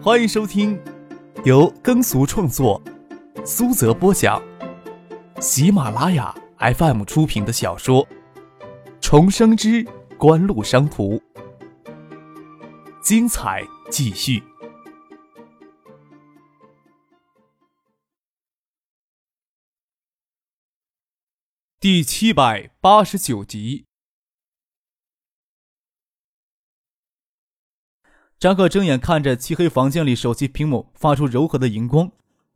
欢迎收听由耕俗创作、苏泽播讲、喜马拉雅 FM 出品的小说《重生之官路商途》，精彩继续，第七百八十九集。张克睁眼看着漆黑房间里手机屏幕发出柔和的荧光，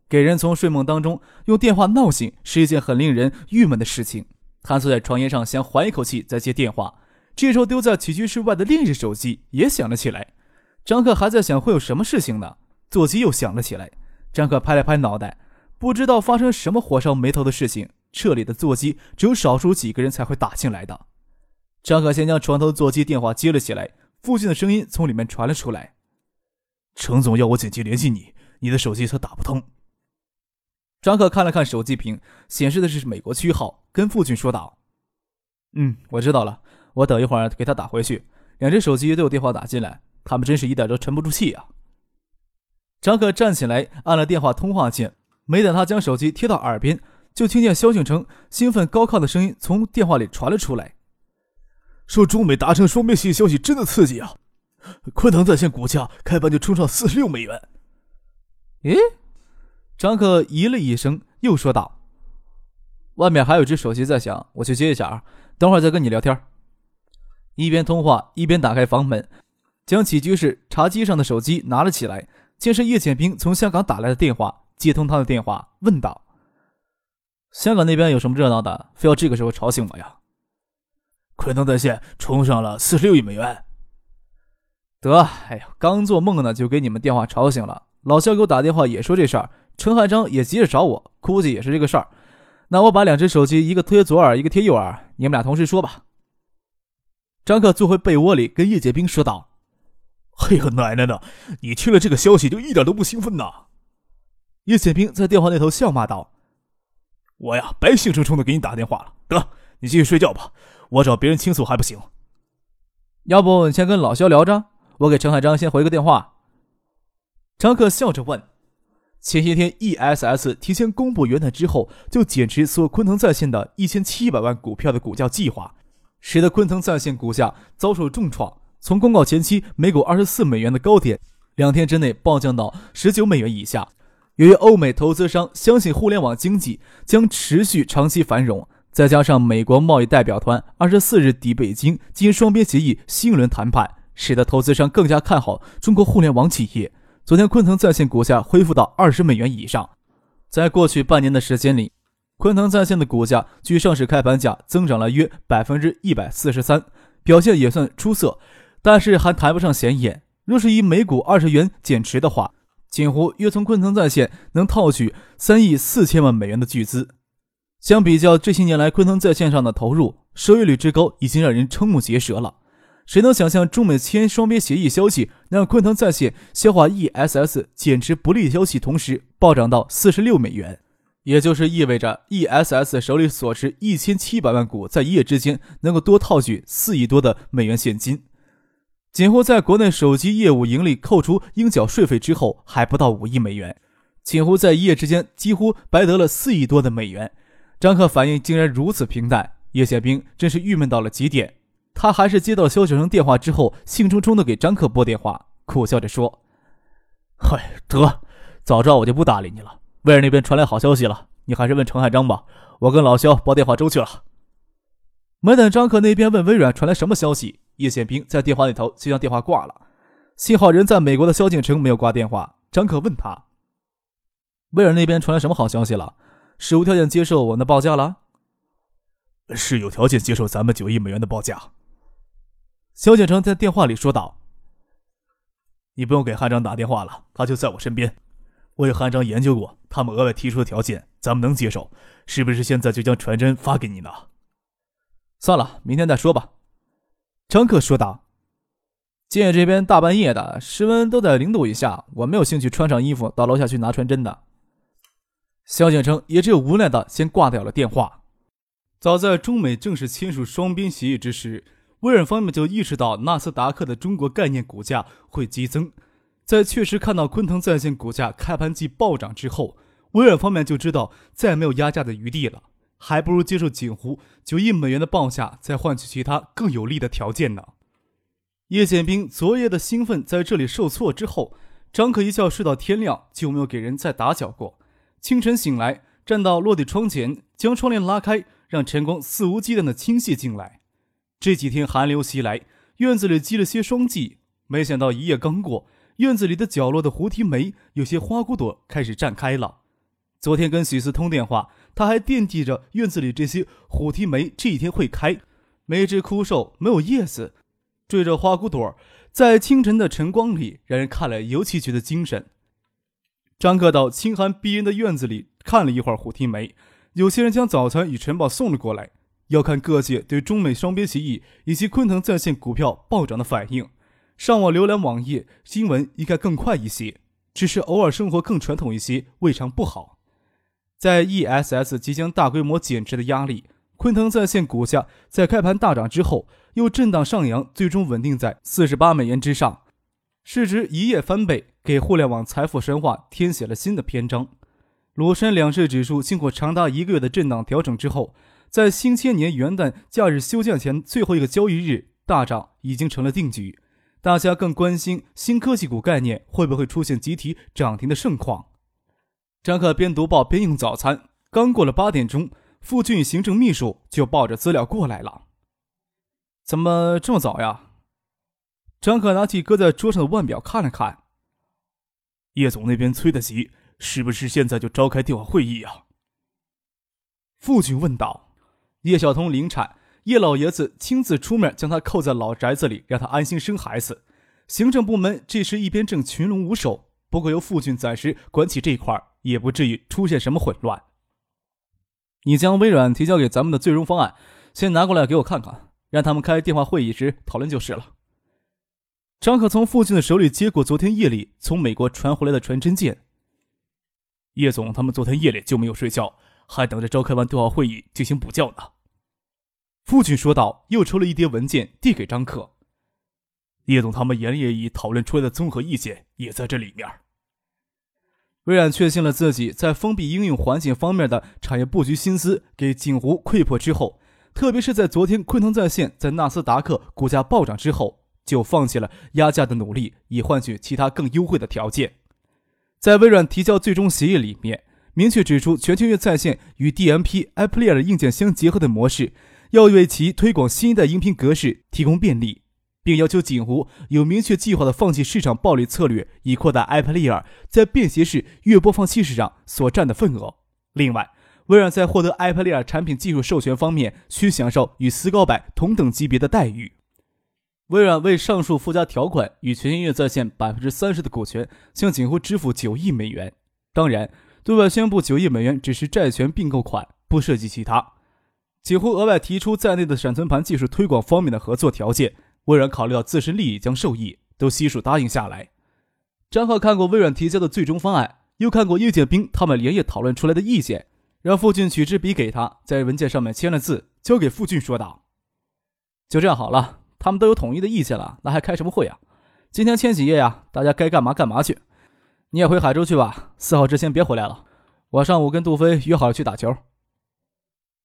给人从睡梦当中用电话闹醒是一件很令人郁闷的事情。他坐在床沿上，想缓一口气再接电话。这时候，丢在起居室外的另一只手机也响了起来。张克还在想会有什么事情呢，座机又响了起来。张克拍了拍脑袋，不知道发生什么火烧眉头的事情。这里的座机只有少数几个人才会打进来的。张克先将床头座机电话接了起来。父亲的声音从里面传了出来：“程总要我紧急联系你，你的手机他打不通。”张克看了看手机屏，显示的是美国区号，跟父亲说道：“嗯，我知道了，我等一会儿给他打回去。两只手机都有电话打进来，他们真是一点都沉不住气啊。”张克站起来，按了电话通话键，没等他将手机贴到耳边，就听见萧敬腾兴奋高亢的声音从电话里传了出来。说中美达成双边协议消息真的刺激啊！昆腾在线股价开盘就冲上四十六美元。咦？张克咦了一声，又说道：“外面还有只手机在响，我去接一下啊，等会儿再跟你聊天。”一边通话一边打开房门，将起居室茶几上的手机拿了起来，见是叶简兵从香港打来的电话，接通他的电话，问道：“香港那边有什么热闹的？非要这个时候吵醒我呀？”昆腾在线冲上了四十六亿美元。得，哎呀，刚做梦呢，就给你们电话吵醒了。老肖给我打电话也说这事儿，陈汉章也急着找我，估计也是这个事儿。那我把两只手机，一个贴左耳，一个贴右耳，你们俩同时说吧。张克坐回被窝里，跟叶剑兵说道：“哎呦，奶奶的，你听了这个消息就一点都不兴奋呐？”叶剑兵在电话那头笑骂道：“我呀，白兴冲冲的给你打电话了。得，你继续睡觉吧。”我找别人倾诉还不行，要不你先跟老肖聊着，我给陈海章先回个电话。张克笑着问：“前些天 E S S 提前公布元旦之后就减持所有昆腾在线的一千七百万股票的股价计划，使得昆腾在线股价遭受重创，从公告前期每股二十四美元的高点，两天之内暴降到十九美元以下。由于欧美投资商相信互联网经济将持续长期繁荣。”再加上美国贸易代表团二十四日抵北京进行双边协议新一轮谈判，使得投资商更加看好中国互联网企业。昨天，昆腾在线股价恢复到二十美元以上。在过去半年的时间里，昆腾在线的股价距上市开盘价增长了约百分之一百四十三，表现也算出色，但是还谈不上显眼。若是以每股二十元减持的话，锦湖约从昆腾在线能套取三亿四千万美元的巨资。相比较这些年来昆腾在线上的投入，收益率之高已经让人瞠目结舌了。谁能想象中美签双边协议消息让昆腾在线消化 ESS 减持不利消息，同时暴涨到四十六美元，也就是意味着 ESS 手里所持一千七百万股在一夜之间能够多套取四亿多的美元现金。锦湖在国内手机业务盈利扣除应缴税费之后还不到五亿美元，锦湖在一夜之间几乎白得了四亿多的美元。张克反应竟然如此平淡，叶宪兵真是郁闷到了极点。他还是接到肖雪生电话之后，兴冲冲的给张克拨电话，苦笑着说：“嗨，得，早知道我就不搭理你了。威尔那边传来好消息了，你还是问程海章吧。我跟老肖拨电话周去了。”没等张克那边问微软传来什么消息，叶宪兵在电话那头就将电话挂了。幸好人在美国的萧敬腾没有挂电话。张克问他：“威尔那边传来什么好消息了？”是无条件接受我们的报价了，是有条件接受咱们九亿美元的报价。萧建成在电话里说道：“你不用给汉章打电话了，他就在我身边。我与汉章研究过，他们额外提出的条件，咱们能接受。是不是现在就将传真发给你呢？”算了，明天再说吧。”张克说道。“建业这边大半夜的，室温都在零度以下，我没有兴趣穿上衣服到楼下去拿传真的。”萧建成也只有无奈的先挂掉了电话。早在中美正式签署双边协议之时，微软方面就意识到纳斯达克的中国概念股价会激增，在确实看到昆腾在线股价开盘即暴涨之后，微软方面就知道再没有压价的余地了，还不如接受景湖九亿美元的报价，再换取其他更有利的条件呢。叶剑兵昨夜的兴奋在这里受挫之后，张可一觉睡到天亮，就没有给人再打搅过。清晨醒来，站到落地窗前，将窗帘拉开，让晨光肆无忌惮地倾泻进来。这几天寒流袭来，院子里积了些霜季，没想到一夜刚过，院子里的角落的胡提梅有些花骨朵开始绽开了。昨天跟许思通电话，他还惦记着院子里这些虎蹄梅这一天会开，每枝枯瘦，没有叶子。缀着花骨朵在清晨的晨光里，让人看了尤其觉得精神。张克到清寒逼人的院子里看了一会儿虎蹄梅，有些人将早餐与晨报送了过来，要看各界对中美双边协议以及昆腾在线股票暴涨的反应。上网浏览网页新闻应该更快一些，只是偶尔生活更传统一些，未尝不好。在 ESS 即将大规模减持的压力，昆腾在线股价在开盘大涨之后。又震荡上扬，最终稳定在四十八美元之上，市值一夜翻倍，给互联网财富神话填写了新的篇章。庐山两市指数经过长达一个月的震荡调整之后，在新千年元旦假日休假前最后一个交易日大涨，已经成了定局。大家更关心新科技股概念会不会出现集体涨停的盛况。张克边读报边用早餐，刚过了八点钟，傅俊行政秘书就抱着资料过来了。怎么这么早呀？张可拿起搁在桌上的腕表看了看。叶总那边催得急，是不是现在就召开电话会议啊？父亲问道。叶晓彤临产，叶老爷子亲自出面将他扣在老宅子里，让他安心生孩子。行政部门这时一边正群龙无首，不过由父亲暂时管起这一块，也不至于出现什么混乱。你将微软提交给咱们的最终方案，先拿过来给我看看。让他们开电话会议时讨论就是了。张可从父亲的手里接过昨天夜里从美国传回来的传真件。叶总他们昨天夜里就没有睡觉，还等着召开完对话会议进行补觉呢。父亲说道，又抽了一叠文件递给张可。叶总他们连夜已讨论出来的综合意见也在这里面。微软确信了自己在封闭应用环境方面的产业布局心思给景湖溃破之后。特别是在昨天昆腾在线在纳斯达克股价暴涨之后，就放弃了压价的努力，以换取其他更优惠的条件。在微软提交最终协议里面，明确指出全球月在线与 DMP、iPlayer 硬件相结合的模式，要为其推广新一代音频格式提供便利，并要求锦湖有明确计划的放弃市场暴利策略，以扩大 iPlayer 在便携式月播放器市场所占的份额。另外，微软在获得 iPlayer 产品技术授权方面，需享受与斯高柏同等级别的待遇。微软为上述附加条款与全音乐在线百分之三十的股权，向景湖支付九亿美元。当然，对外宣布九亿美元只是债权并购款，不涉及其他。锦湖额外提出在内的闪存盘技术推广方面的合作条件，微软考虑到自身利益将受益，都悉数答应下来。张浩看过微软提交的最终方案，又看过叶剑兵他们连夜讨论出来的意见。让傅俊取支笔给他，在文件上面签了字，交给傅俊说道：“就这样好了，他们都有统一的意见了，那还开什么会啊？今天签几页呀？大家该干嘛干嘛去。你也回海州去吧，四号之前别回来了。我上午跟杜飞约好了去打球。”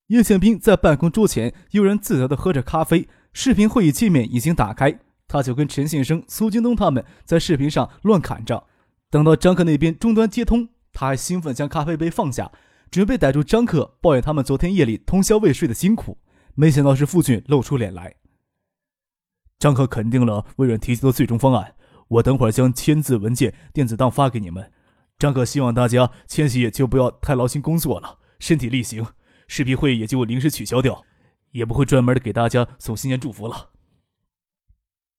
叶宪兵在办公桌前悠然自得地喝着咖啡，视频会议界面已经打开，他就跟陈信生、苏京东他们在视频上乱侃着。等到张克那边终端接通，他还兴奋将咖啡杯放下。准备逮住张克，抱怨他们昨天夜里通宵未睡的辛苦，没想到是傅俊露出脸来。张克肯定了微软提出的最终方案，我等会儿将签字文件电子档发给你们。张克希望大家千玺就不要太劳心工作了，身体力行，视频会议也就临时取消掉，也不会专门的给大家送新年祝福了。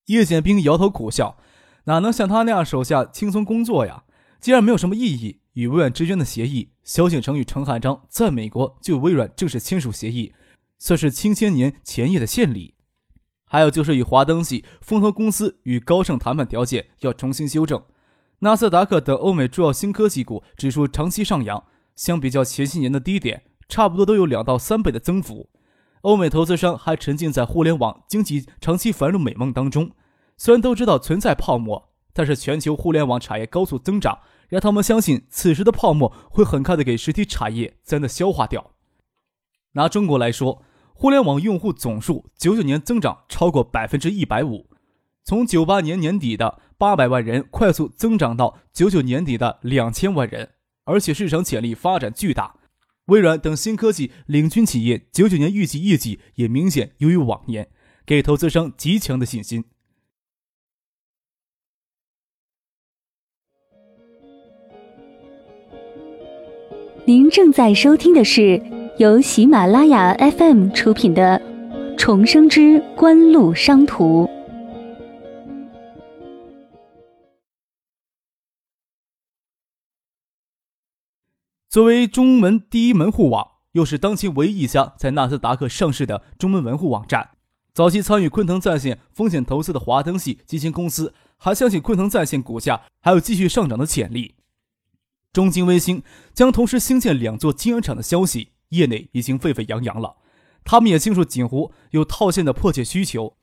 叶显兵摇头苦笑，哪能像他那样手下轻松工作呀？既然没有什么意义。与微软之间的协议，萧景成与陈汉章在美国就微软正式签署协议，算是清千年前夜的献礼。还有就是与华登系、丰和公司与高盛谈判条件要重新修正。纳斯达克等欧美主要新科技股指数长期上扬，相比较前些年的低点，差不多都有两到三倍的增幅。欧美投资商还沉浸在互联网经济长期繁荣美梦当中，虽然都知道存在泡沫。但是全球互联网产业高速增长，让他们相信此时的泡沫会很快的给实体产业真的消化掉。拿中国来说，互联网用户总数九九年增长超过百分之一百五，从九八年年底的八百万人快速增长到九九年底的两千万人，而且市场潜力发展巨大。微软等新科技领军企业九九年预计业绩也明显优于往年，给投资商极强的信心。您正在收听的是由喜马拉雅 FM 出品的《重生之官路商途》。作为中文第一门户网，又是当今唯一一家在纳斯达克上市的中文门户网站，早期参与昆腾在线风险投资的华登系基金公司还相信昆腾在线股价还有继续上涨的潜力。中金微星将同时兴建两座晶圆厂的消息，业内已经沸沸扬扬了。他们也清楚锦湖有套现的迫切需求。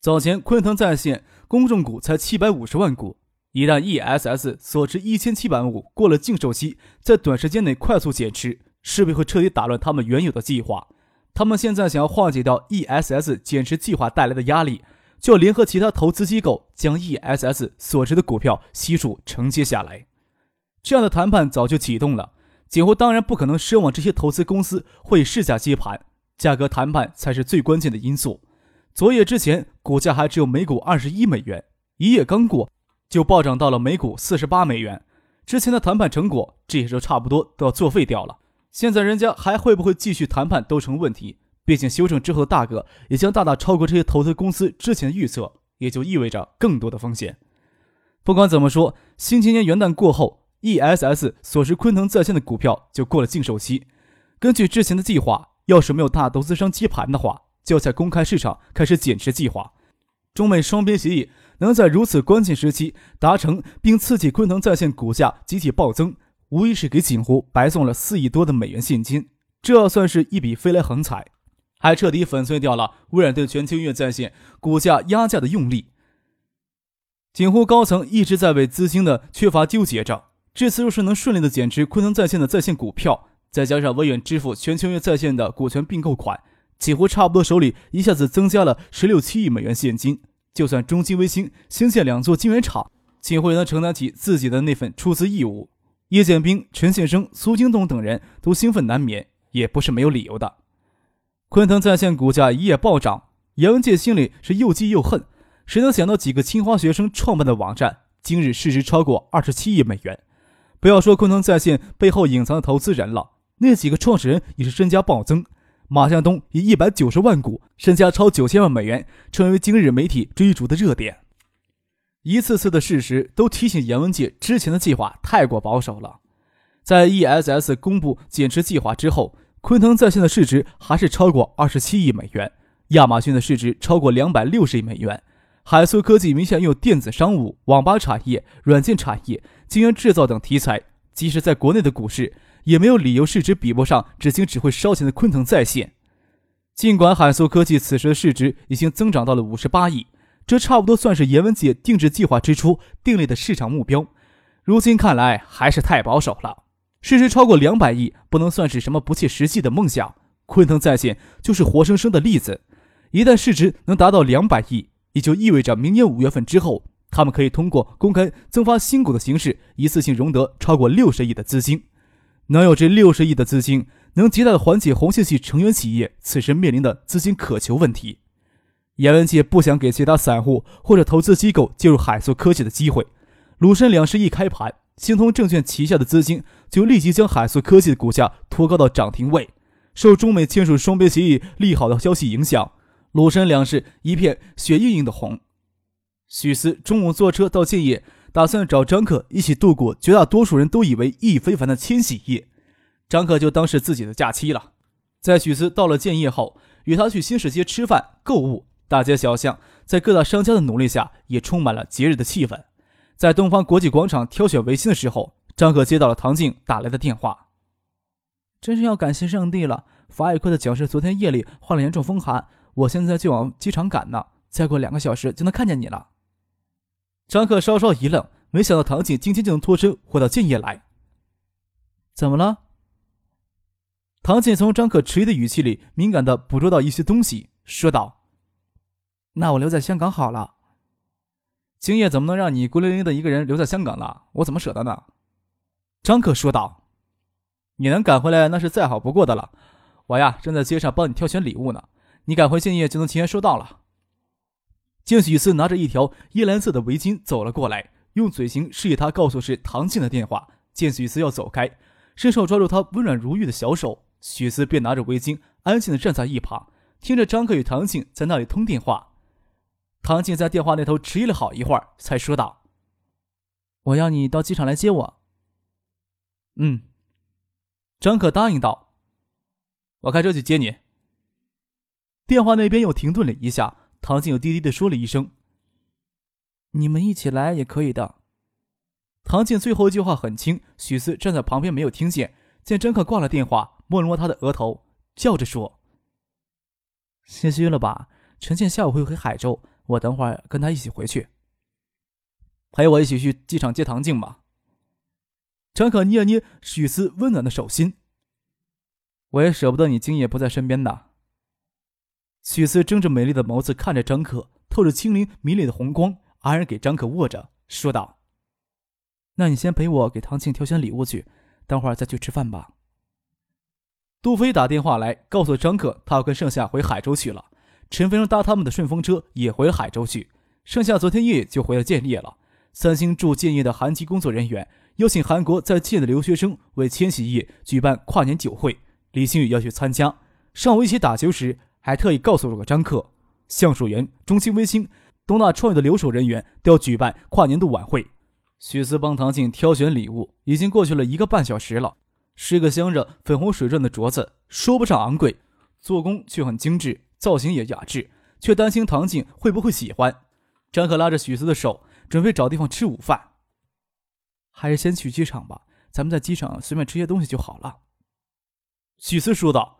早前昆腾在线公众股才七百五十万股。一旦 ESS 所持一千七百万股过了禁售期，在短时间内快速减持，势必会彻底打乱他们原有的计划。他们现在想要化解掉 ESS 减持计划带来的压力，就要联合其他投资机构将 ESS 所持的股票悉数承接下来。这样的谈判早就启动了。锦湖当然不可能奢望这些投资公司会市价接盘，价格谈判才是最关键的因素。昨夜之前，股价还只有每股二十一美元，一夜刚过。就暴涨到了每股四十八美元。之前的谈判成果，这也就差不多都要作废掉了。现在人家还会不会继续谈判都成问题。毕竟修正之后的大个也将大大超过这些投资公司之前的预测，也就意味着更多的风险。不管怎么说，新青年元旦过后，ESS 所持昆腾在线的股票就过了禁售期。根据之前的计划，要是没有大投资商接盘的话，就要在公开市场开始减持计划。中美双边协议。能在如此关键时期达成，并刺激昆腾在线股价集体暴增，无疑是给锦湖白送了四亿多的美元现金。这算是一笔飞来横财，还彻底粉碎掉了微软对全球音乐在线股价压价的用力。锦湖高层一直在为资金的缺乏纠结着。这次若是能顺利的减持昆腾在线的在线股票，再加上微软支付全球音乐在线的股权并购款，几乎差不多手里一下子增加了十六七亿美元现金。就算中金微星兴建两座晶圆厂，锦湖也能承担起自己的那份出资义务。叶剑兵、陈先生、苏京东等人都兴奋难眠，也不是没有理由的。昆腾在线股价一夜暴涨，杨介心里是又气又恨。谁能想到几个清华学生创办的网站，今日市值超过二十七亿美元？不要说昆腾在线背后隐藏的投资人了，那几个创始人也是身家暴增。马向东以一百九十万股，身家超九千万美元，成为今日媒体追逐的热点。一次次的事实都提醒严文杰之前的计划太过保守了。在 ESS 公布减持计划之后，昆腾在线的市值还是超过二十七亿美元，亚马逊的市值超过两百六十亿美元，海素科技名下拥有电子商务、网吧产业、软件产业、晶圆制造等题材，即使在国内的股市。也没有理由市值比不上只经只会烧钱的昆腾在线。尽管海素科技此时的市值已经增长到了五十八亿，这差不多算是严文杰定制计划之初定立的市场目标。如今看来还是太保守了。市值超过两百亿不能算是什么不切实际的梦想。昆腾在线就是活生生的例子。一旦市值能达到两百亿，也就意味着明年五月份之后，他们可以通过公开增发新股的形式，一次性融得超过六十亿的资金。能有这六十亿的资金，能极大的缓解红线系成员企业此时面临的资金渴求问题。严文杰不想给其他散户或者投资机构介入海素科技的机会。鲁深两市一开盘，星通证券旗下的资金就立即将海素科技的股价托高到涨停位。受中美签署双边协议利好的消息影响，鲁深两市一片血盈盈的红。许思中午坐车到建业。打算找张可一起度过绝大多数人都以为意义非凡的千禧夜，张可就当是自己的假期了。在许思到了建业后，与他去新市街吃饭、购物，大街小巷在各大商家的努力下，也充满了节日的气氛。在东方国际广场挑选围巾的时候，张可接到了唐静打来的电话，真是要感谢上帝了。法语课的讲师昨天夜里患了严重风寒，我现在就往机场赶呢，再过两个小时就能看见你了。张克稍稍一愣，没想到唐静今天就能脱身回到建业来。怎么了？唐静从张克迟疑的语气里敏感的捕捉到一些东西，说道：“那我留在香港好了。”今夜怎么能让你孤零零的一个人留在香港呢？我怎么舍得呢？张克说道：“你能赶回来，那是再好不过的了。我呀，正在街上帮你挑选礼物呢。你赶回建业，就能提前收到了。”见许思拿着一条夜蓝色的围巾走了过来，用嘴型示意他告诉是唐静的电话。见许思要走开，伸手抓住他温软如玉的小手，许思便拿着围巾安静的站在一旁，听着张克与唐静在那里通电话。唐静在电话那头迟疑了好一会儿，才说道：“我要你到机场来接我。”“嗯。”张可答应道，“我开车去接你。”电话那边又停顿了一下，唐静又低低的说了一声：“你们一起来也可以的。”唐静最后一句话很轻，许思站在旁边没有听见。见张可挂了电话，摸了摸他的额头，笑着说：“心虚了吧？陈倩下午会回海州。”我等会儿跟他一起回去，陪我一起去机场接唐静吧。张可捏了捏许思温暖的手心，我也舍不得你今夜不在身边的。许思睁着美丽的眸子看着张可，透着清灵迷离的红光，安然给张可握着，说道：“那你先陪我给唐静挑选礼物去，等会儿再去吃饭吧。”杜飞打电话来告诉张可，他要跟盛夏回海州去了。陈飞荣搭他们的顺风车也回海州去，剩下昨天夜就回了建业了。三星驻建业的韩籍工作人员邀请韩国在建的留学生为千禧夜举办跨年酒会，李星宇要去参加。上午一起打球时，还特意告诉了个张克，橡树园、中兴微星、东大创业的留守人员都要举办跨年度晚会。许思帮唐静挑选礼物，已经过去了一个半小时了。是一个镶着粉红水钻的镯子，说不上昂贵，做工却很精致。造型也雅致，却担心唐静会不会喜欢。张克拉着许思的手，准备找地方吃午饭。还是先去机场吧，咱们在机场随便吃些东西就好了。许思说道。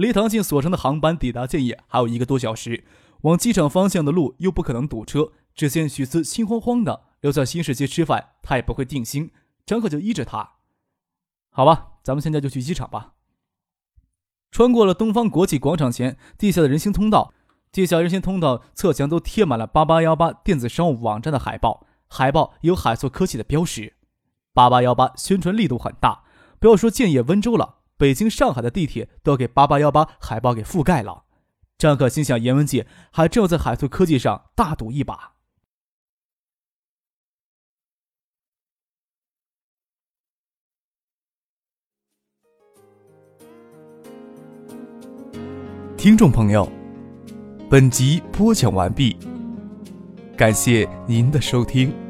离唐静所乘的航班抵达建业还有一个多小时，往机场方向的路又不可能堵车。只见许思心慌慌的留在新世界吃饭，他也不会定心。张可就依着他。好吧，咱们现在就去机场吧。穿过了东方国际广场前地下的人行通道，地下人行通道侧墙都贴满了八八幺八电子商务网站的海报，海报有海塑科技的标识。八八幺八宣传力度很大，不要说建业、温州了，北京、上海的地铁都给八八幺八海报给覆盖了。张可心想，严文杰还真要在海图科技上大赌一把。听众朋友，本集播讲完毕，感谢您的收听。